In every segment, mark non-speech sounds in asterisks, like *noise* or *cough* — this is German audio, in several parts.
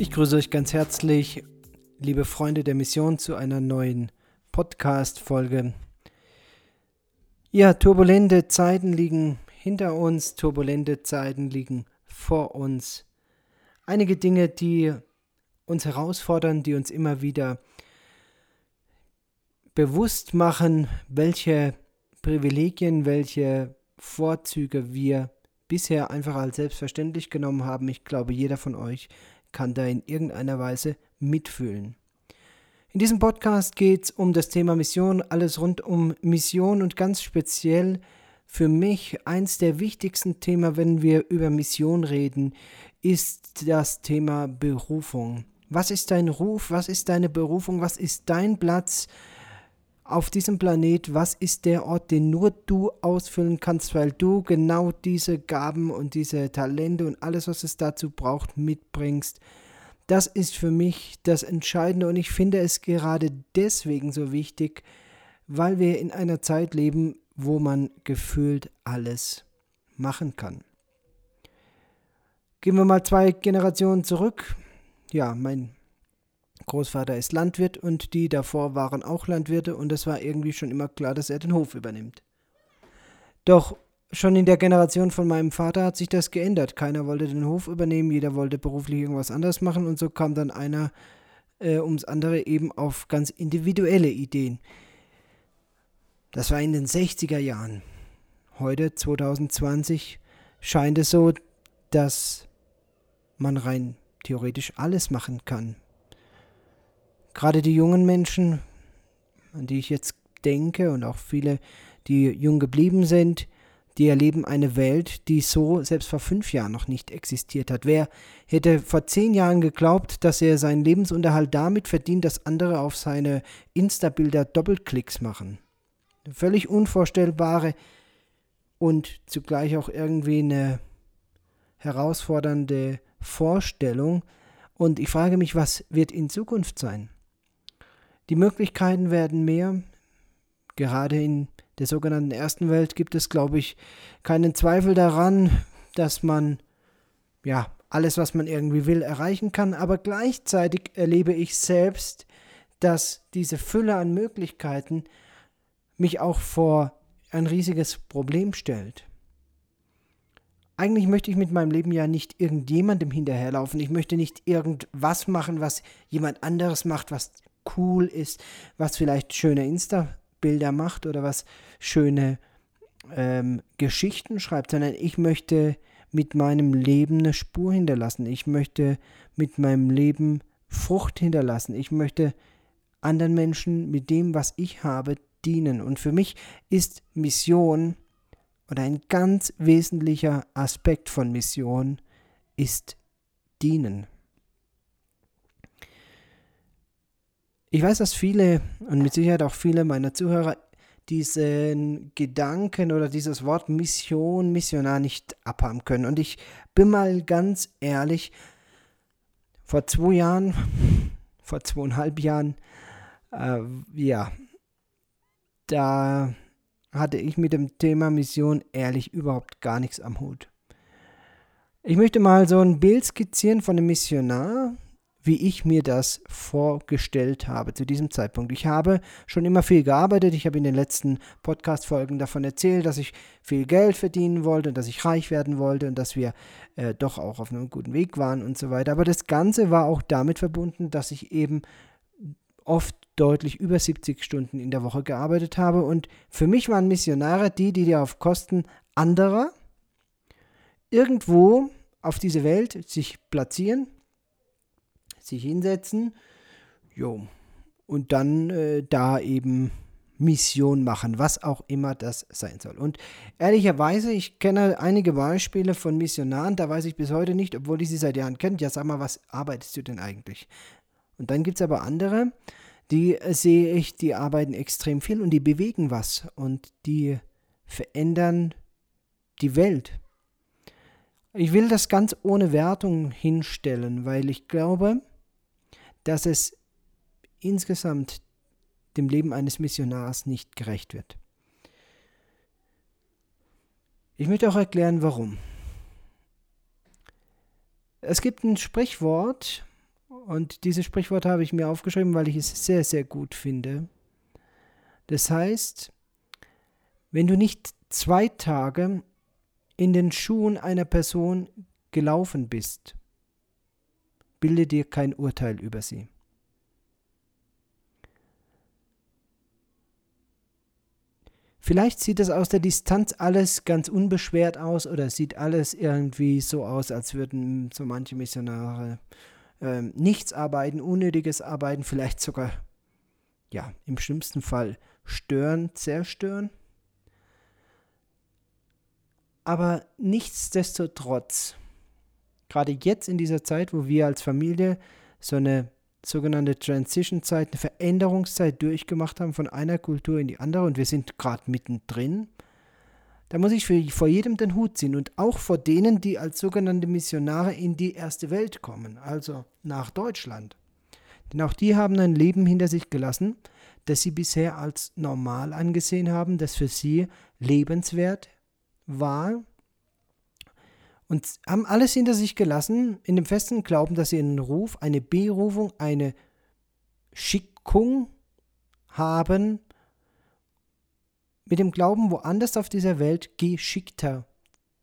Ich grüße euch ganz herzlich, liebe Freunde der Mission, zu einer neuen Podcast-Folge. Ja, turbulente Zeiten liegen hinter uns, turbulente Zeiten liegen vor uns. Einige Dinge, die uns herausfordern, die uns immer wieder bewusst machen, welche Privilegien, welche Vorzüge wir bisher einfach als selbstverständlich genommen haben. Ich glaube, jeder von euch kann da in irgendeiner Weise mitfühlen. In diesem Podcast geht es um das Thema Mission, alles rund um Mission und ganz speziell für mich eins der wichtigsten Themen, wenn wir über Mission reden, ist das Thema Berufung. Was ist dein Ruf? Was ist deine Berufung? Was ist dein Platz? Auf diesem Planet, was ist der Ort, den nur du ausfüllen kannst, weil du genau diese Gaben und diese Talente und alles, was es dazu braucht, mitbringst. Das ist für mich das Entscheidende und ich finde es gerade deswegen so wichtig, weil wir in einer Zeit leben, wo man gefühlt alles machen kann. Gehen wir mal zwei Generationen zurück. Ja, mein Großvater ist Landwirt und die davor waren auch Landwirte und es war irgendwie schon immer klar, dass er den Hof übernimmt. Doch schon in der Generation von meinem Vater hat sich das geändert. Keiner wollte den Hof übernehmen, jeder wollte beruflich irgendwas anderes machen und so kam dann einer äh, ums andere eben auf ganz individuelle Ideen. Das war in den 60er Jahren. Heute, 2020, scheint es so, dass man rein theoretisch alles machen kann, gerade die jungen Menschen, an die ich jetzt denke und auch viele, die jung geblieben sind, die erleben eine Welt, die so selbst vor fünf Jahren noch nicht existiert hat. Wer hätte vor zehn Jahren geglaubt, dass er seinen Lebensunterhalt damit verdient, dass andere auf seine Insta-Bilder Doppelklicks machen? Eine völlig unvorstellbare und zugleich auch irgendwie eine herausfordernde Vorstellung. Und ich frage mich, was wird in Zukunft sein? Die Möglichkeiten werden mehr. Gerade in der sogenannten ersten Welt gibt es, glaube ich, keinen Zweifel daran, dass man ja alles, was man irgendwie will, erreichen kann. Aber gleichzeitig erlebe ich selbst, dass diese Fülle an Möglichkeiten mich auch vor ein riesiges Problem stellt. Eigentlich möchte ich mit meinem Leben ja nicht irgendjemandem hinterherlaufen. Ich möchte nicht irgendwas machen, was jemand anderes macht, was cool ist, was vielleicht schöne Insta-Bilder macht oder was schöne ähm, Geschichten schreibt, sondern ich möchte mit meinem Leben eine Spur hinterlassen. Ich möchte mit meinem Leben Frucht hinterlassen. Ich möchte anderen Menschen mit dem, was ich habe, dienen. Und für mich ist Mission oder ein ganz wesentlicher Aspekt von Mission ist dienen. Ich weiß, dass viele und mit Sicherheit auch viele meiner Zuhörer diesen Gedanken oder dieses Wort Mission, Missionar nicht abhaben können. Und ich bin mal ganz ehrlich, vor zwei Jahren, *laughs* vor zweieinhalb Jahren, äh, ja, da hatte ich mit dem Thema Mission ehrlich überhaupt gar nichts am Hut. Ich möchte mal so ein Bild skizzieren von einem Missionar, wie ich mir das vorgestellt habe zu diesem Zeitpunkt. Ich habe schon immer viel gearbeitet. Ich habe in den letzten Podcast-Folgen davon erzählt, dass ich viel Geld verdienen wollte und dass ich reich werden wollte und dass wir äh, doch auch auf einem guten Weg waren und so weiter. Aber das Ganze war auch damit verbunden, dass ich eben oft deutlich über 70 Stunden in der Woche gearbeitet habe. Und für mich waren Missionare die, die dir auf Kosten anderer irgendwo auf diese Welt sich platzieren sich hinsetzen, jo, und dann äh, da eben Mission machen, was auch immer das sein soll. Und ehrlicherweise, ich kenne einige Beispiele von Missionaren, da weiß ich bis heute nicht, obwohl ich sie seit Jahren kenne, ja sag mal, was arbeitest du denn eigentlich? Und dann gibt es aber andere, die äh, sehe ich, die arbeiten extrem viel und die bewegen was und die verändern die Welt. Ich will das ganz ohne Wertung hinstellen, weil ich glaube, dass es insgesamt dem Leben eines Missionars nicht gerecht wird. Ich möchte auch erklären, warum. Es gibt ein Sprichwort Und dieses Sprichwort habe ich mir aufgeschrieben, weil ich es sehr, sehr gut finde. Das heißt, wenn du nicht zwei Tage in den Schuhen einer Person gelaufen bist, bilde dir kein Urteil über sie. Vielleicht sieht es aus der Distanz alles ganz unbeschwert aus oder sieht alles irgendwie so aus, als würden so manche Missionare äh, nichts arbeiten, unnötiges arbeiten, vielleicht sogar, ja, im schlimmsten Fall stören, zerstören. Aber nichtsdestotrotz, gerade jetzt in dieser Zeit, wo wir als Familie so eine sogenannte Transition-Zeit, eine Veränderungszeit durchgemacht haben von einer Kultur in die andere und wir sind gerade mittendrin, da muss ich für, vor jedem den Hut ziehen und auch vor denen, die als sogenannte Missionare in die erste Welt kommen, also nach Deutschland. Denn auch die haben ein Leben hinter sich gelassen, das sie bisher als normal angesehen haben, das für sie lebenswert war und haben alles hinter sich gelassen, in dem festen Glauben, dass sie einen Ruf, eine Berufung, eine Schickung haben, mit dem Glauben, woanders auf dieser Welt geschickter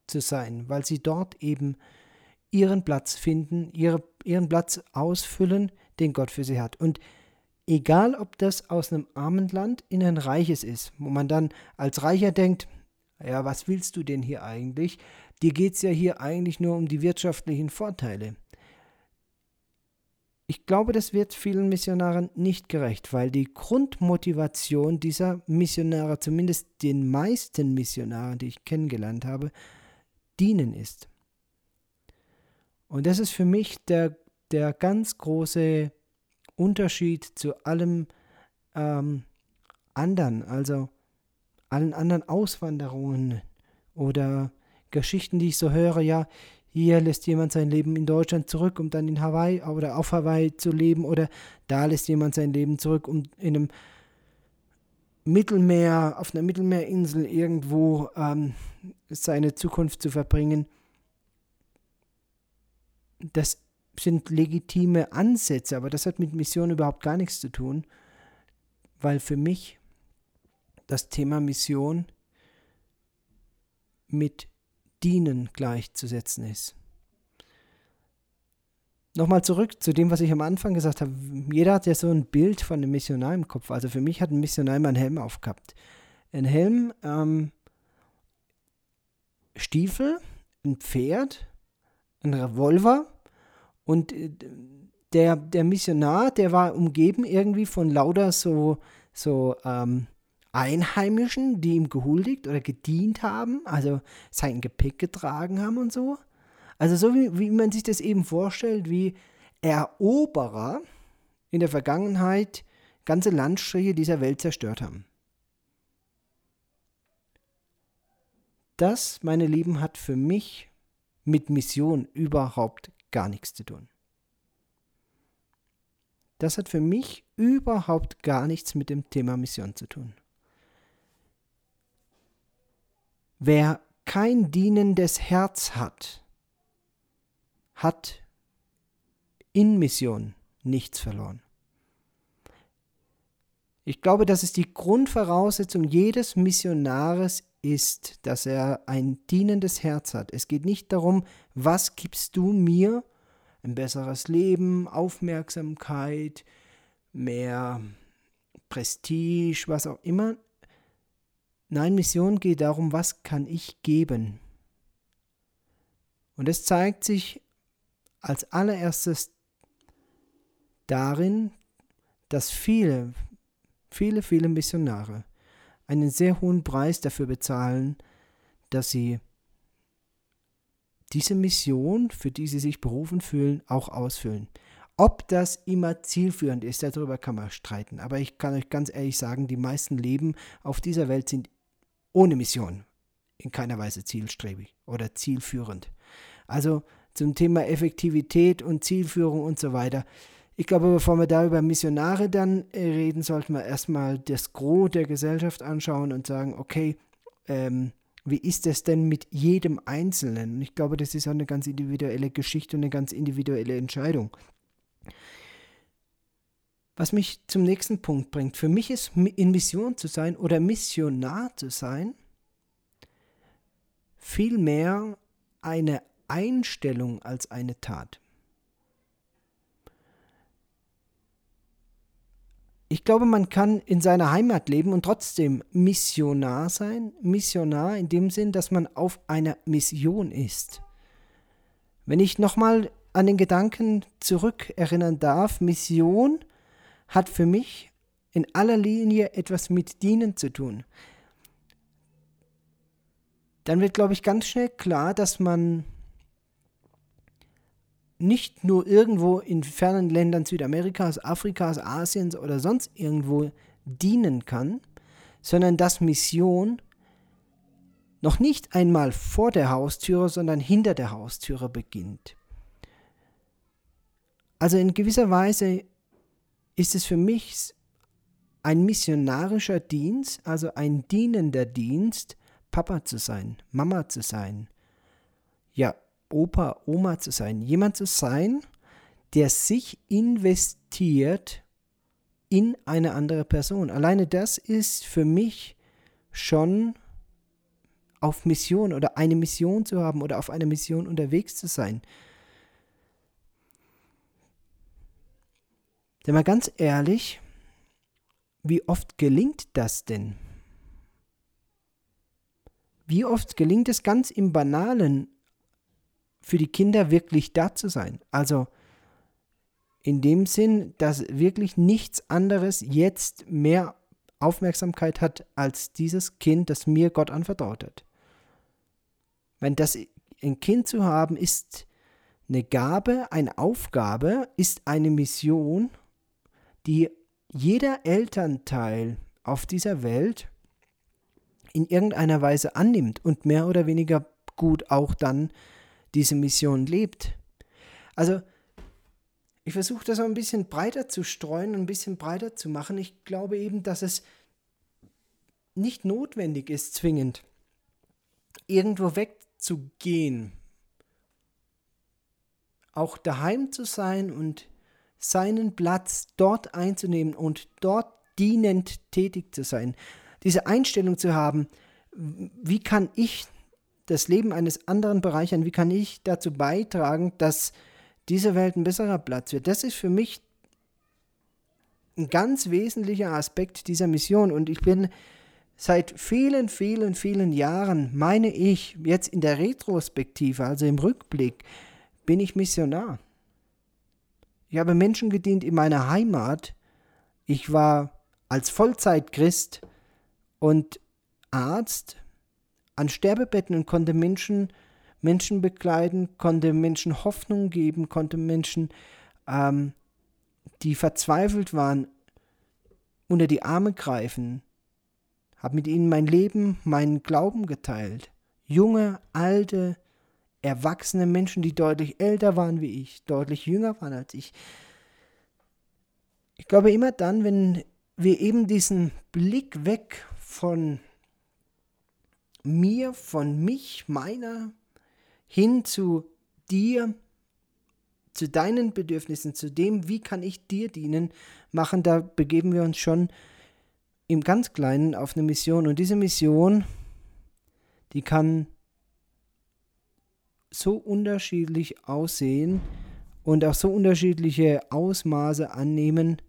zu sein, weil sie dort eben ihren Platz finden, ihre, ihren Platz ausfüllen, den Gott für sie hat. Und egal, ob das aus einem armen Land in ein reiches ist, wo man dann als Reicher denkt, ja, was willst du denn hier eigentlich? Dir geht es ja hier eigentlich nur um die wirtschaftlichen Vorteile. Ich glaube, das wird vielen Missionaren nicht gerecht, weil die Grundmotivation dieser Missionare, zumindest den meisten Missionaren, die ich kennengelernt habe, dienen ist. Und das ist für mich der, der ganz große Unterschied zu allem ähm, anderen, also allen anderen Auswanderungen oder Geschichten, die ich so höre, ja, hier lässt jemand sein Leben in Deutschland zurück, um dann in Hawaii oder auf Hawaii zu leben, oder da lässt jemand sein Leben zurück, um in einem Mittelmeer, auf einer Mittelmeerinsel irgendwo ähm, seine Zukunft zu verbringen. Das sind legitime Ansätze, aber das hat mit Mission überhaupt gar nichts zu tun, weil für mich das Thema Mission mit Dienen gleichzusetzen ist. Nochmal zurück zu dem, was ich am Anfang gesagt habe. Jeder hat ja so ein Bild von einem Missionar im Kopf. Also für mich hat ein Missionar immer einen Helm aufgehabt. Ein Helm, ähm, Stiefel, ein Pferd, ein Revolver und äh, der, der Missionar, der war umgeben irgendwie von lauter so, so ähm, Einheimischen, die ihm gehuldigt oder gedient haben, also sein Gepäck getragen haben und so. Also so wie, wie man sich das eben vorstellt, wie Eroberer in der Vergangenheit ganze Landstriche dieser Welt zerstört haben. Das, meine Lieben, hat für mich mit Mission überhaupt gar nichts zu tun. Das hat für mich überhaupt gar nichts mit dem Thema Mission zu tun. Wer kein dienendes Herz hat, hat in Mission nichts verloren. Ich glaube, dass es die Grundvoraussetzung jedes Missionares ist, dass er ein dienendes Herz hat. Es geht nicht darum, was gibst du mir, ein besseres Leben, Aufmerksamkeit, mehr Prestige, was auch immer. Nein, Mission geht darum, was kann ich geben? Und es zeigt sich als allererstes darin, dass viele, viele, viele Missionare einen sehr hohen Preis dafür bezahlen, dass sie diese Mission, für die sie sich berufen fühlen, auch ausfüllen. Ob das immer zielführend ist, darüber kann man streiten. Aber ich kann euch ganz ehrlich sagen, die meisten Leben auf dieser Welt sind ohne Mission, in keiner Weise zielstrebig oder zielführend. Also zum Thema Effektivität und Zielführung und so weiter. Ich glaube, bevor wir da über Missionare dann äh, reden, sollten wir erstmal das Gros der Gesellschaft anschauen und sagen, okay, ähm, wie ist es denn mit jedem Einzelnen? Ich glaube, das ist auch eine ganz individuelle Geschichte und eine ganz individuelle Entscheidung. Was mich zum nächsten Punkt bringt. Für mich ist in Mission zu sein oder Missionar zu sein vielmehr eine Einstellung als eine Tat. Ich glaube, man kann in seiner Heimat leben und trotzdem Missionar sein. Missionar in dem Sinn, dass man auf einer Mission ist. Wenn ich nochmal an den Gedanken zurückerinnern darf, Mission hat für mich in aller Linie etwas mit Dienen zu tun. Dann wird, glaube ich, ganz schnell klar, dass man nicht nur irgendwo in fernen Ländern Südamerikas, Afrikas, Asiens oder sonst irgendwo dienen kann, sondern dass Mission noch nicht einmal vor der Haustüre, sondern hinter der Haustüre beginnt. Also in gewisser Weise ist es für mich ein missionarischer Dienst, also ein dienender Dienst, Papa zu sein, Mama zu sein. Ja, Opa, Oma zu sein, jemand zu sein, der sich investiert in eine andere Person. Alleine das ist für mich schon auf Mission oder eine Mission zu haben oder auf einer Mission unterwegs zu sein. Denn mal ganz ehrlich, wie oft gelingt das denn? Wie oft gelingt es ganz im Banalen, für die Kinder wirklich da zu sein. Also in dem Sinn, dass wirklich nichts anderes jetzt mehr Aufmerksamkeit hat als dieses Kind, das mir Gott anvertraut hat. Wenn das ein Kind zu haben, ist eine Gabe, eine Aufgabe, ist eine Mission, die jeder Elternteil auf dieser Welt in irgendeiner Weise annimmt und mehr oder weniger gut auch dann diese Mission lebt. Also ich versuche das auch ein bisschen breiter zu streuen, ein bisschen breiter zu machen. Ich glaube eben, dass es nicht notwendig ist, zwingend irgendwo wegzugehen, auch daheim zu sein und seinen Platz dort einzunehmen und dort dienend tätig zu sein. Diese Einstellung zu haben, wie kann ich das Leben eines anderen bereichern? Wie kann ich dazu beitragen, dass diese Welt ein besserer Platz wird? Das ist für mich ein ganz wesentlicher Aspekt dieser Mission. Und ich bin seit vielen, vielen, vielen Jahren, meine ich, jetzt in der Retrospektive, also im Rückblick, bin ich Missionar. Ich habe Menschen gedient in meiner Heimat. Ich war als Vollzeitchrist und Arzt an Sterbebetten und konnte Menschen, Menschen begleiten, konnte Menschen Hoffnung geben, konnte Menschen, ähm, die verzweifelt waren, unter die Arme greifen, habe mit ihnen mein Leben, meinen Glauben geteilt. Junge, alte, erwachsene Menschen, die deutlich älter waren wie ich, deutlich jünger waren als ich. Ich glaube immer dann, wenn wir eben diesen Blick weg von mir, von mich, meiner, hin zu dir, zu deinen Bedürfnissen, zu dem, wie kann ich dir dienen, machen, da begeben wir uns schon im ganz Kleinen auf eine Mission. Und diese Mission, die kann so unterschiedlich aussehen und auch so unterschiedliche Ausmaße annehmen.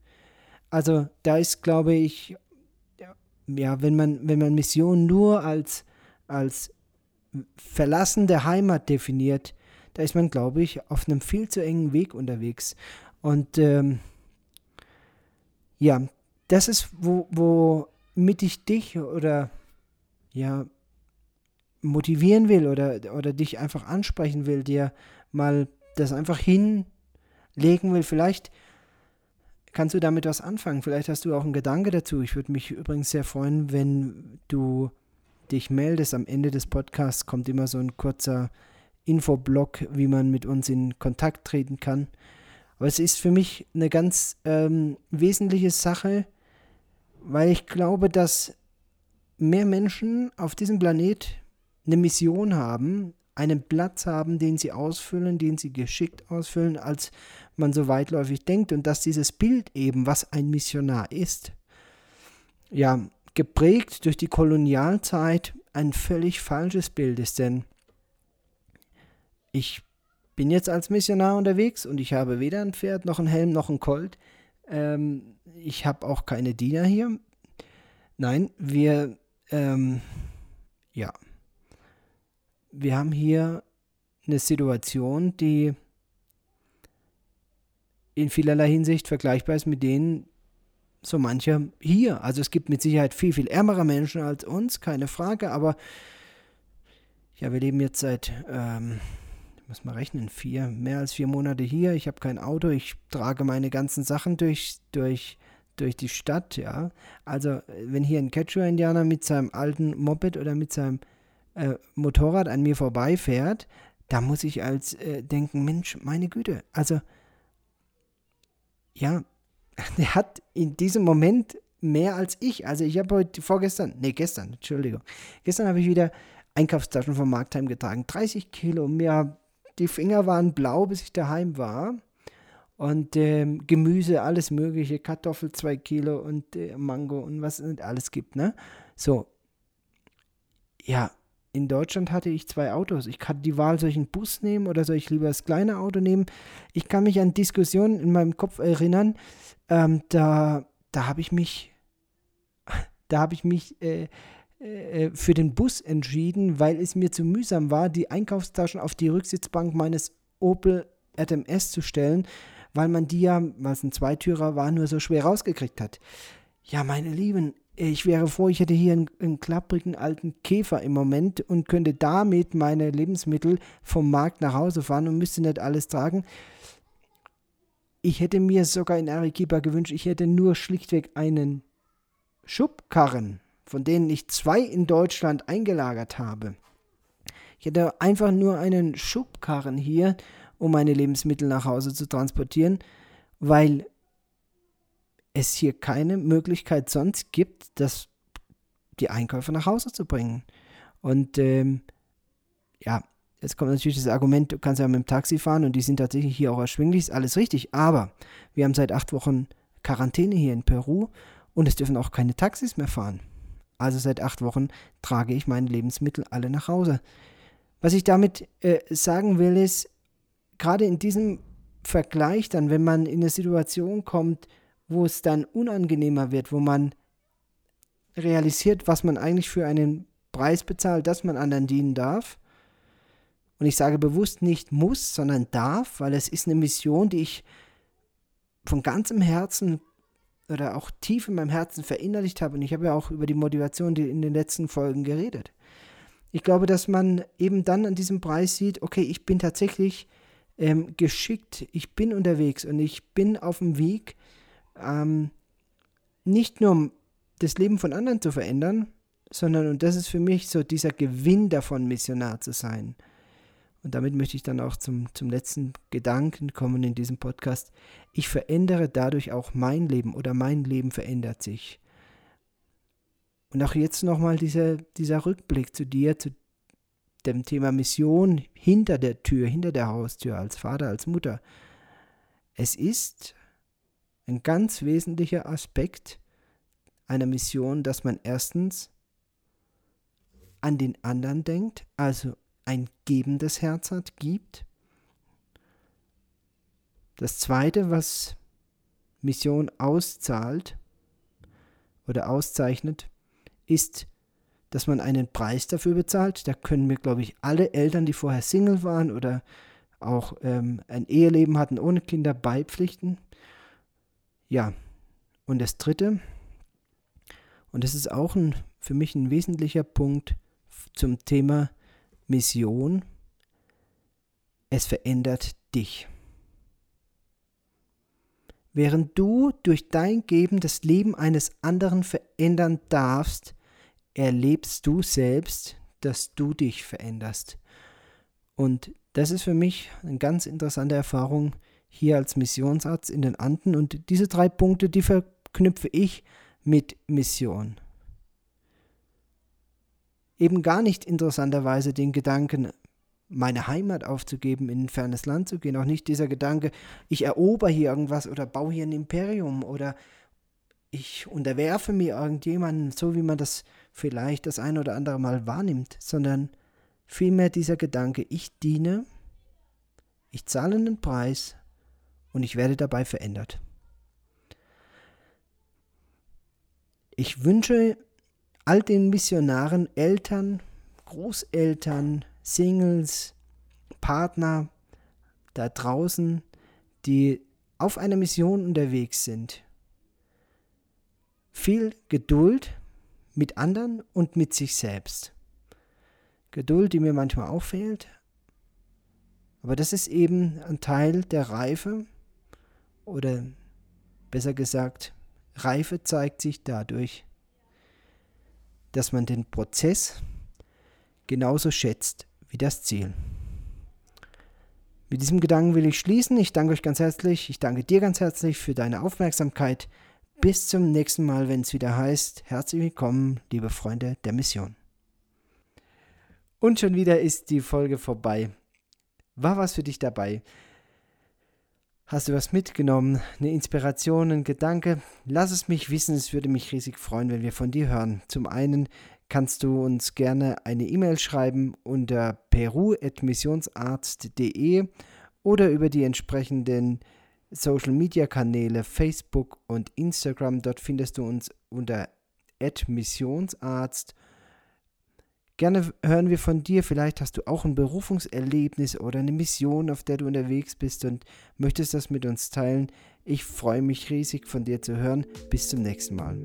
Also da ist, glaube ich, ja, wenn man, wenn man Mission nur als als Verlassen Heimat definiert, da ist man, glaube ich, auf einem viel zu engen Weg unterwegs. Und ähm, ja, das ist, wo, womit ich dich oder ja, motivieren will oder, oder dich einfach ansprechen will, dir mal das einfach hinlegen will. Vielleicht kannst du damit was anfangen. Vielleicht hast du auch einen Gedanke dazu. Ich würde mich übrigens sehr freuen, wenn du dich meldest. Am Ende des Podcasts kommt immer so ein kurzer Infoblock, wie man mit uns in Kontakt treten kann. Aber es ist für mich eine ganz ähm, wesentliche Sache, weil ich glaube, dass mehr Menschen auf diesem Planet eine Mission haben einen Platz haben, den sie ausfüllen, den sie geschickt ausfüllen, als man so weitläufig denkt und dass dieses Bild eben, was ein Missionar ist, ja, geprägt durch die Kolonialzeit ein völlig falsches Bild ist, denn ich bin jetzt als Missionar unterwegs und ich habe weder ein Pferd noch ein Helm noch ein Colt. Ähm, ich habe auch keine Diener hier. Nein, wir, ähm, ja, wir haben hier eine Situation, die in vielerlei Hinsicht vergleichbar ist mit denen so mancher hier. Also es gibt mit Sicherheit viel, viel ärmere Menschen als uns, keine Frage, aber ja, wir leben jetzt seit, ähm, muss man rechnen, vier, mehr als vier Monate hier. Ich habe kein Auto, ich trage meine ganzen Sachen durch, durch, durch die Stadt, ja. Also wenn hier ein Quechua-Indianer mit seinem alten Moped oder mit seinem äh, Motorrad an mir vorbeifährt, da muss ich als äh, denken, Mensch, meine Güte, also ja, *laughs* der hat in diesem Moment mehr als ich. Also ich habe heute, vorgestern, nee, gestern, Entschuldigung, gestern habe ich wieder Einkaufstaschen vom Marktheim getragen. 30 Kilo. Mir, die Finger waren blau, bis ich daheim war. Und ähm, Gemüse, alles mögliche, Kartoffel 2 Kilo und äh, Mango und was es alles gibt, ne? So. Ja, in Deutschland hatte ich zwei Autos. Ich hatte die Wahl, soll ich einen Bus nehmen oder soll ich lieber das kleine Auto nehmen? Ich kann mich an Diskussionen in meinem Kopf erinnern, ähm, da, da habe ich mich, *laughs* da habe ich mich äh, äh, für den Bus entschieden, weil es mir zu mühsam war, die Einkaufstaschen auf die Rücksitzbank meines Opel RMS zu stellen, weil man die ja, weil es ein Zweitürer war, nur so schwer rausgekriegt hat. Ja, meine Lieben, ich wäre froh, ich hätte hier einen, einen, klapprigen alten Käfer im Moment und könnte damit meine Lebensmittel vom Markt nach Hause fahren und müsste nicht alles tragen. Ich hätte mir sogar in Arequipa gewünscht, ich hätte nur schlichtweg einen Schubkarren, von denen ich zwei in Deutschland eingelagert habe. Ich hätte einfach nur einen Schubkarren hier, um meine Lebensmittel nach Hause zu transportieren, weil es hier keine Möglichkeit sonst gibt, das, die Einkäufe nach Hause zu bringen. Und ähm, ja, jetzt kommt natürlich das Argument, du kannst ja mit dem Taxi fahren und die sind tatsächlich hier auch erschwinglich, ist alles richtig. Aber wir haben seit acht Wochen Quarantäne hier in Peru und es dürfen auch keine Taxis mehr fahren. Also seit acht Wochen trage ich meine Lebensmittel alle nach Hause. Was ich damit äh, sagen will, ist, gerade in diesem Vergleich dann, wenn man in eine Situation kommt, wo es dann unangenehmer wird, wo man realisiert, was man eigentlich für einen Preis bezahlt, dass man anderen dienen darf. Und ich sage bewusst nicht muss, sondern darf, weil es ist eine Mission, die ich von ganzem Herzen oder auch tief in meinem Herzen verinnerlicht habe. Und ich habe ja auch über die Motivation in den letzten Folgen geredet. Ich glaube, dass man eben dann an diesem Preis sieht, okay, ich bin tatsächlich ähm, geschickt, ich bin unterwegs und ich bin auf dem Weg, ähm, nicht nur das Leben von anderen zu verändern, sondern, und das ist für mich so dieser Gewinn davon, Missionar zu sein. Und damit möchte ich dann auch zum, zum letzten Gedanken kommen in diesem Podcast. Ich verändere dadurch auch mein Leben oder mein Leben verändert sich. Und auch jetzt nochmal dieser, dieser Rückblick zu dir, zu dem Thema Mission hinter der Tür, hinter der Haustür, als Vater, als Mutter. Es ist ein ganz wesentlicher Aspekt einer Mission, dass man erstens an den anderen denkt, also ein gebendes Herz hat, gibt. Das Zweite, was Mission auszahlt oder auszeichnet, ist, dass man einen Preis dafür bezahlt. Da können mir, glaube ich, alle Eltern, die vorher Single waren oder auch ähm, ein Eheleben hatten ohne Kinder, beipflichten. Ja, und das Dritte, und das ist auch ein, für mich ein wesentlicher Punkt zum Thema Mission, es verändert dich. Während du durch dein Geben das Leben eines anderen verändern darfst, erlebst du selbst, dass du dich veränderst. Und das ist für mich eine ganz interessante Erfahrung, hier als Missionsarzt in den Anden. Und diese drei Punkte, die verknüpfe ich mit Mission. Eben gar nicht interessanterweise den Gedanken, meine Heimat aufzugeben, in ein fernes Land zu gehen. Auch nicht dieser Gedanke, ich erober hier irgendwas oder baue hier ein Imperium oder ich unterwerfe mir irgendjemanden, so wie man das vielleicht das ein oder andere Mal wahrnimmt, sondern vielmehr dieser Gedanke, ich diene, ich zahle einen Preis und ich werde dabei verändert. Ich wünsche all den Missionaren, Eltern, Großeltern, Singles, Partner da draußen, die auf einer Mission unterwegs sind. Viel Geduld mit anderen und mit sich selbst. Geduld, die mir manchmal auch fehlt. Aber das ist eben ein Teil der Reife oder besser gesagt, Reife zeigt sich dadurch, dass man den Prozess genauso schätzt wie das Ziel. Mit diesem Gedanken will ich schließen. Ich danke euch ganz herzlich. Ich danke dir ganz herzlich für deine Aufmerksamkeit. Bis zum nächsten Mal, wenn es wieder heißt, herzlich willkommen, liebe Freunde der Mission. Und schon wieder ist die Folge vorbei. War was für dich dabei? Hast du was mitgenommen? Eine Inspiration, ein Gedanke? Lass es mich wissen, es würde mich riesig freuen, wenn wir von dir hören. Zum einen kannst du uns gerne eine E-Mail schreiben unter peru.missionsarzt.de oder über die entsprechenden Social Media Kanäle Facebook und Instagram. Dort findest du uns unter missionsarzt. Gerne hören wir von dir. Vielleicht hast du auch ein Berufungserlebnis oder eine Mission, auf der du unterwegs bist und möchtest das mit uns teilen. Ich freue mich riesig von dir zu hören. Bis zum nächsten Mal.